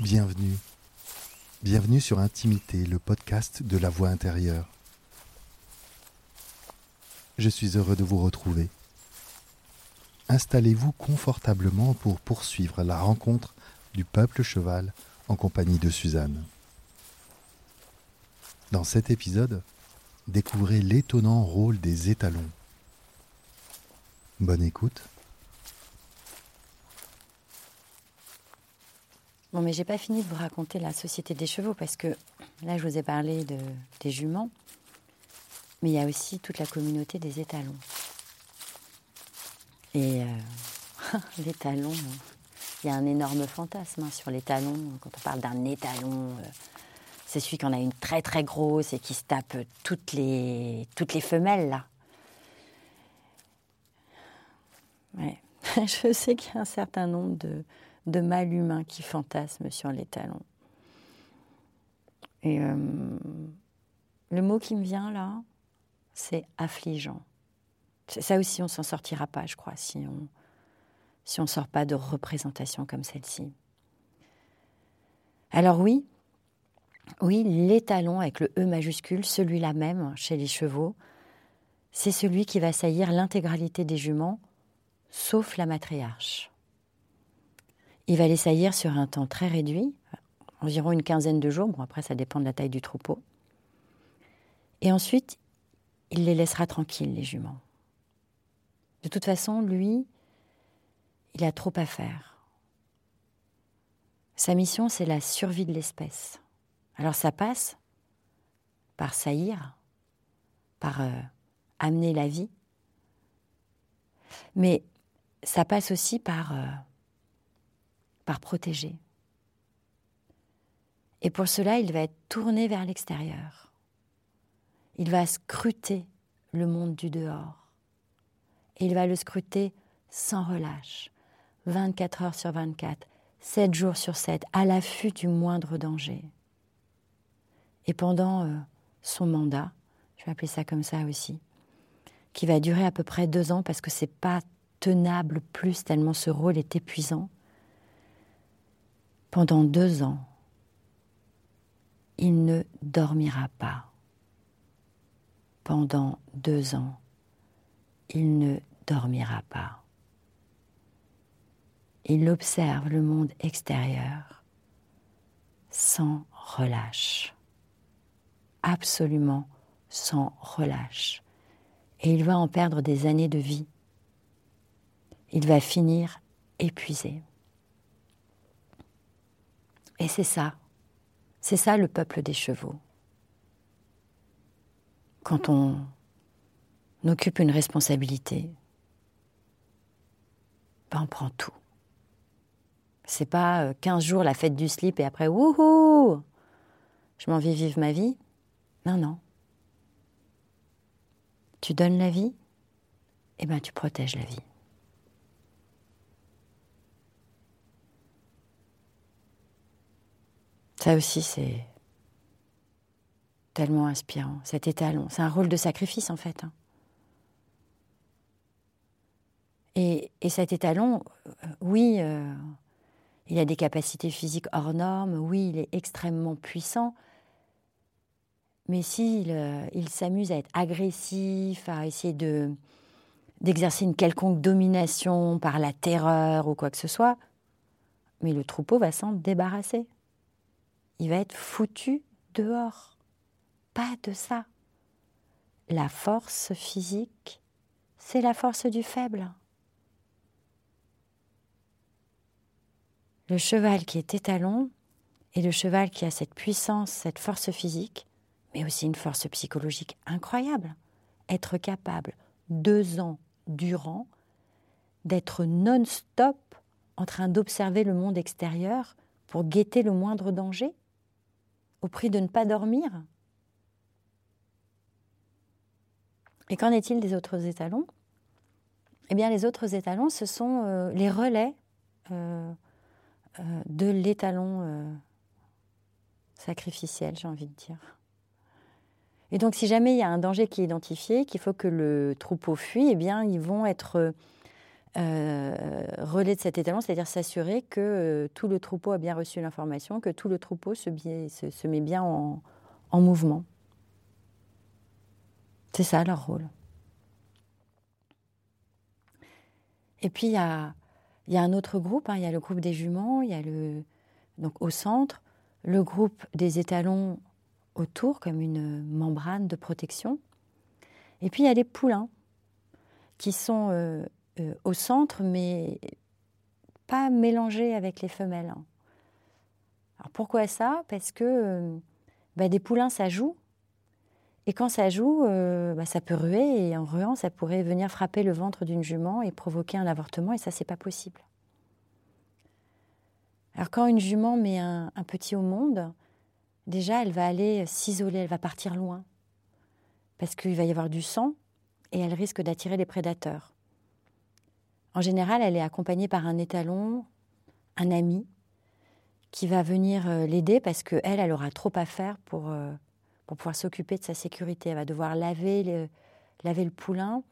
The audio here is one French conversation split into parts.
Bienvenue. Bienvenue sur Intimité, le podcast de la voix intérieure. Je suis heureux de vous retrouver. Installez-vous confortablement pour poursuivre la rencontre du peuple cheval en compagnie de Suzanne. Dans cet épisode, découvrez l'étonnant rôle des étalons. Bonne écoute. Bon, mais j'ai pas fini de vous raconter la société des chevaux parce que là, je vous ai parlé de, des juments, mais il y a aussi toute la communauté des étalons. Et euh, l'étalon, il y a un énorme fantasme hein, sur l'étalon. Quand on parle d'un étalon, euh, c'est celui qui en a une très très grosse et qui se tape toutes les, toutes les femelles là. Ouais. Je sais qu'il y a un certain nombre de, de mal humain qui fantasment sur les talons. Et euh, le mot qui me vient là, c'est affligeant. Ça aussi, on s'en sortira pas, je crois, si on si on sort pas de représentation comme celle-ci. Alors oui, oui, l'étalon avec le E majuscule, celui-là même chez les chevaux, c'est celui qui va saillir l'intégralité des juments, sauf la matriarche. Il va les saillir sur un temps très réduit, environ une quinzaine de jours. Bon, après, ça dépend de la taille du troupeau. Et ensuite, il les laissera tranquilles, les juments. De toute façon, lui, il a trop à faire. Sa mission, c'est la survie de l'espèce. Alors ça passe par saillir, par euh, amener la vie, mais ça passe aussi par euh, par protéger. Et pour cela, il va être tourné vers l'extérieur. Il va scruter le monde du dehors. Et il va le scruter sans relâche, 24 heures sur 24, 7 jours sur 7, à l'affût du moindre danger. Et pendant euh, son mandat, je vais appeler ça comme ça aussi, qui va durer à peu près deux ans parce que c'est pas tenable plus tellement ce rôle est épuisant, pendant deux ans, il ne dormira pas. Pendant deux ans, il ne dormira pas. Il observe le monde extérieur sans relâche, absolument sans relâche. Et il va en perdre des années de vie. Il va finir épuisé. Et c'est ça, c'est ça le peuple des chevaux. Quand on occupe une responsabilité, ben on prend tout. C'est pas 15 euh, jours la fête du slip et après wouhou, je m'en vais vivre ma vie. Non, non. Tu donnes la vie, et eh ben tu protèges la vie. Ça aussi, c'est tellement inspirant, cet étalon. C'est un rôle de sacrifice, en fait. Hein. Et, cet étalon, euh, oui, euh, il a des capacités physiques hors normes, oui, il est extrêmement puissant, mais s'il euh, il s'amuse à être agressif, à essayer de d'exercer une quelconque domination par la terreur ou quoi que ce soit, mais le troupeau va s'en débarrasser il va être foutu dehors. Pas de ça. La force physique, c'est la force du faible. Le cheval qui est étalon est le cheval qui a cette puissance, cette force physique, mais aussi une force psychologique incroyable. Être capable, deux ans durant, d'être non-stop en train d'observer le monde extérieur pour guetter le moindre danger au prix de ne pas dormir Et qu'en est-il des autres étalons? Eh bien, les autres étalons, ce sont euh, les relais euh, euh, de l'étalon sacrificiel, j'ai envie de dire. Et donc, si jamais il y a un danger qui est identifié, qu'il faut que le troupeau fuit, eh bien, ils vont être euh, relais de cet étalon, c'est-à-dire s'assurer que euh, tout le troupeau a bien reçu l'information, que tout le troupeau se, met bien en, mouvement. C'est ça leur rôle. Et puis il y a, un autre groupe, hein. il y a le groupe des juments, il y a le donc au centre, le groupe des étalons autour comme une membrane de protection. Et puis il y a les poulains qui sont euh, euh, au centre, mais pas mélangés avec les femelles. Alors pourquoi ça? Parce que euh, bah, des poulains, ça joue. Et quand ça joue, bah, ça peut ruer, et en ruant, ça pourrait venir frapper le ventre d'une jument et provoquer un avortement, et ça, c'est pas possible. Alors quand une jument met un petit au monde, déjà, elle va aller s'isoler, elle va partir loin. Parce qu'il va y avoir du sang, et elle risque d'attirer les prédateurs. En général, elle est accompagnée par un étalon, un ami, qui va venir euh, l'aider parce qu'elle, elle aura trop à faire pour, euh, pour pouvoir s'occuper de sa sécurité. Elle va devoir laver le, laver le poulain,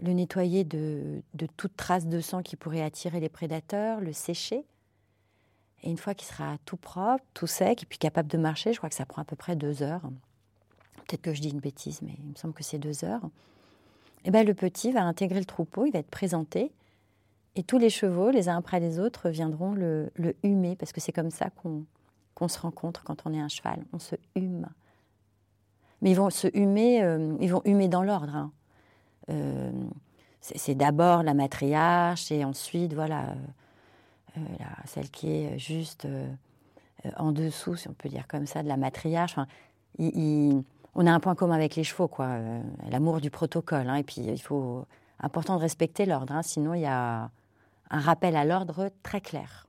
le nettoyer de, de toute trace de sang qui pourrait attirer les prédateurs, le sécher. Et une fois qu'il sera tout propre, tout sec, et puis capable de marcher, je crois que ça prend à peu près deux heures. Peut-être que je dis une bêtise, mais il me semble que c'est deux heures. Et eh ben, le petit va intégrer le troupeau, il va être présenté, et tous les chevaux, les uns après les autres, viendront le, humer, parce que c'est comme ça qu'on se rencontre quand on est un cheval, on se hume. Mais ils vont se humer, euh, ils vont humer dans l'ordre. Hein. Euh, c'est d'abord la matriarche, et ensuite, voilà, euh, celle qui est juste en dessous, si on peut dire comme ça, de la matriarche. Enfin, on a un point commun avec les chevaux, quoi. L'amour du protocole. Hein, et puis, il faut important de respecter l'ordre. Hein, sinon, il y a un rappel à l'ordre très clair.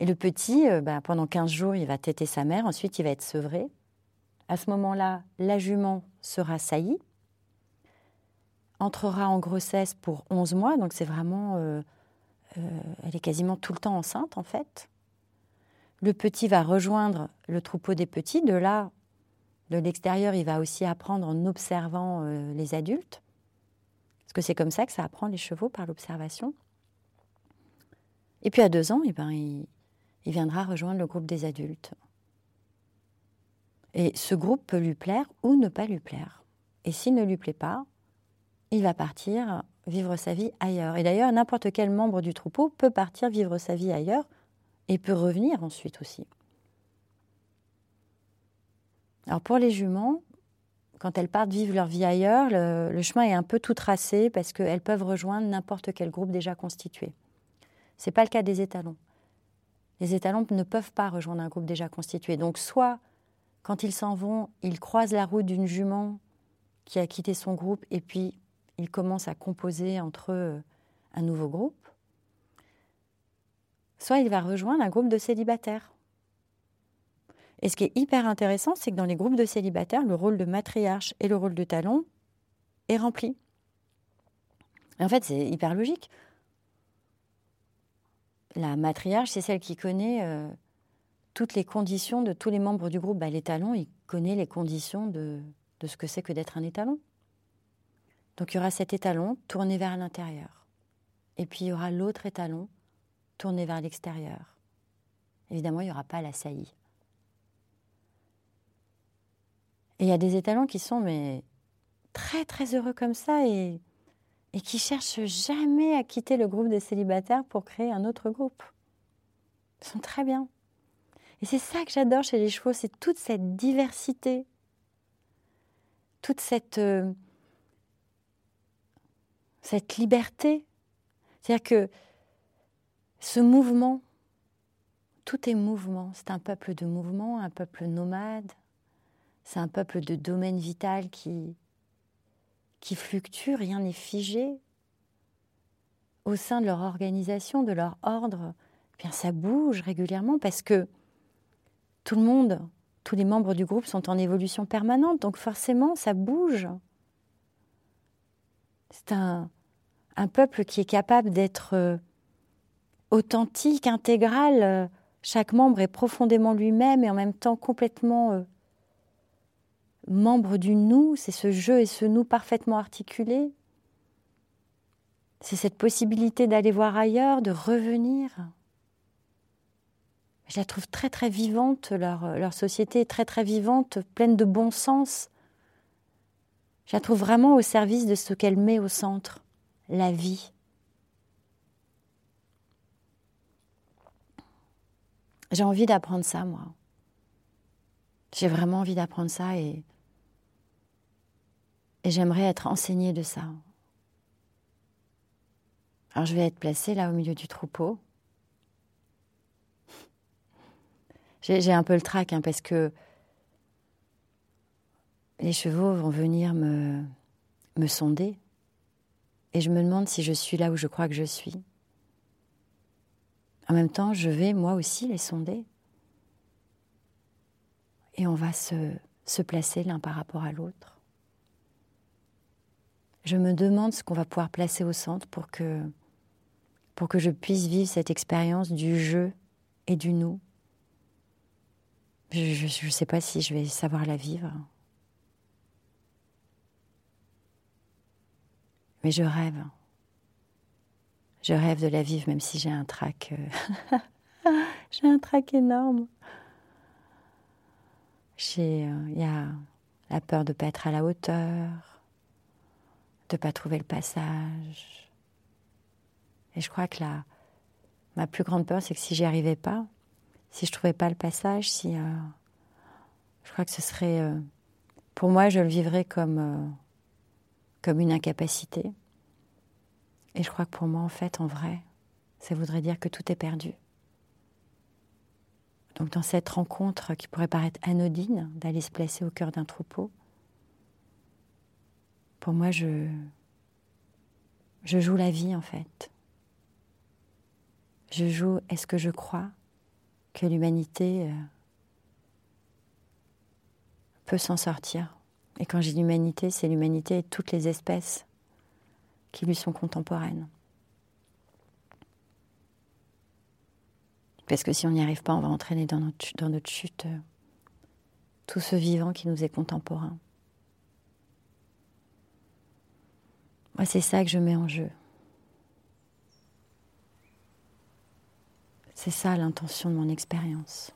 Et le petit, euh, bah, pendant 15 jours, il va téter sa mère. Ensuite, il va être sevré. À ce moment-là, la jument sera saillie, entrera en grossesse pour 11 mois. Donc, c'est vraiment. Euh, elle est quasiment tout le temps enceinte, en fait. Le petit va rejoindre le troupeau des petits. De là, de l'extérieur, il va aussi apprendre en observant euh, les adultes. Parce que c'est comme ça que ça apprend les chevaux, par l'observation. Et puis à deux ans, eh ben, il, viendra rejoindre le groupe des adultes. Et ce groupe peut lui plaire ou ne pas lui plaire. Et s'il ne lui plaît pas, il va partir vivre sa vie ailleurs. Et d'ailleurs, n'importe quel membre du troupeau peut partir vivre sa vie ailleurs et peut revenir ensuite aussi. Alors pour les juments, quand elles partent vivre leur vie ailleurs, le, chemin est un peu tout tracé parce qu'elles peuvent rejoindre n'importe quel groupe déjà constitué. Ce n'est pas le cas des étalons. Les étalons ne peuvent pas rejoindre un groupe déjà constitué. Donc soit, quand ils s'en vont, ils croisent la route d'une jument qui a quitté son groupe et puis ils commencent à composer entre eux un nouveau groupe, soit il va rejoindre un groupe de célibataires. Et ce qui est hyper intéressant, c'est que dans les groupes de célibataires, le rôle de matriarche et le rôle de talon est rempli. en fait, c'est hyper logique. La matriarche, c'est celle qui connaît euh, toutes les conditions de tous les membres du groupe. Bah, les talons, il connaît les conditions de ce que c'est que d'être un étalon. Donc il y aura cet étalon tourné vers l'intérieur. Et puis il y aura l'autre étalon tourné vers l'extérieur. Évidemment, il n'y aura pas la saillie. Et il y a des étalons qui sont mais très très heureux comme ça et, et qui cherchent jamais à quitter le groupe des célibataires pour créer un autre groupe. Ils sont très bien. Et c'est ça que j'adore chez les chevaux, c'est toute cette diversité, toute cette, euh, cette liberté. C'est-à-dire que ce mouvement, tout est mouvement. C'est un peuple de mouvement, un peuple nomade, c'est un peuple de domaine vital qui, qui fluctue, rien n'est figé. Au sein de leur organisation, de leur ordre, eh bien ça bouge régulièrement parce que tout le monde, tous les membres du groupe sont en évolution permanente, donc forcément ça bouge. C'est un, peuple qui est capable d'être euh, authentique, intégral. Chaque membre est profondément lui-même et en même temps complètement euh, membre du nous, c'est ce jeu et ce nous parfaitement articulé. C'est cette possibilité d'aller voir ailleurs, de revenir. Je la trouve très très vivante, leur, leur société est très très vivante, pleine de bon sens. Je la trouve vraiment au service de ce qu'elle met au centre, la vie. J'ai envie d'apprendre ça, moi. J'ai vraiment envie d'apprendre ça et, et j'aimerais être enseignée de ça. Alors je vais être placée là au milieu du troupeau. J'ai un peu le trac hein, parce que les chevaux vont venir me, me sonder et je me demande si je suis là où je crois que je suis. En même temps, je vais moi aussi les sonder. Et on va se, se placer l'un par rapport à l'autre. Je me demande ce qu'on va pouvoir placer au centre pour que, je puisse vivre cette expérience du jeu et du nous. Je ne sais pas si je vais savoir la vivre. Mais je rêve. Je rêve de la vivre, même si j'ai un trac. Euh, j'ai un trac énorme. Euh, il y a la peur de ne pas être à la hauteur, de ne pas trouver le passage. Et je crois que la, ma plus grande peur, c'est que si j'y arrivais pas, si je trouvais pas le passage, si euh, je crois que ce serait, pour moi, je le vivrais comme comme une incapacité. Et je crois que pour moi, en fait, en vrai, ça voudrait dire que tout est perdu. Donc dans cette rencontre qui pourrait paraître anodine, d'aller se placer au cœur d'un troupeau, pour moi, je, joue la vie, en fait. Je joue, est-ce que je crois que l'humanité euh, peut s'en sortir? Et quand j'ai l'humanité, c'est l'humanité et toutes les espèces qui lui sont contemporaines. Parce que si on n'y arrive pas, on va entraîner dans notre, dans notre chute euh, tout ce vivant qui nous est contemporain. C'est ça que je mets en jeu. C'est ça l'intention de mon expérience.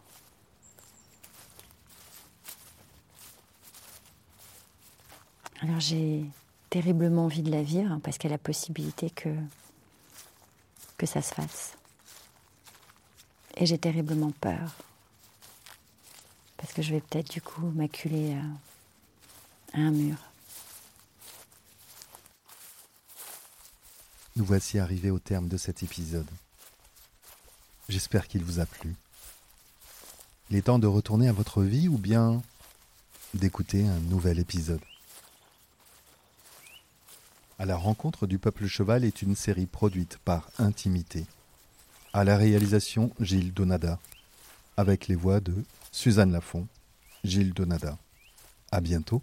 Alors j'ai terriblement envie de la vivre parce qu'il y a la possibilité que, ça se fasse. Et j'ai terriblement peur parce que je vais peut-être du coup m'acculer à un mur. Nous voici arrivés au terme de cet épisode. J'espère qu'il vous a plu. Il est temps de retourner à votre vie ou bien d'écouter un nouvel épisode. À la rencontre du peuple cheval est une série produite par Intimité. À la réalisation, Gilles Donada. Avec les voix de Suzanne Lafont, Gilles Donada. À bientôt.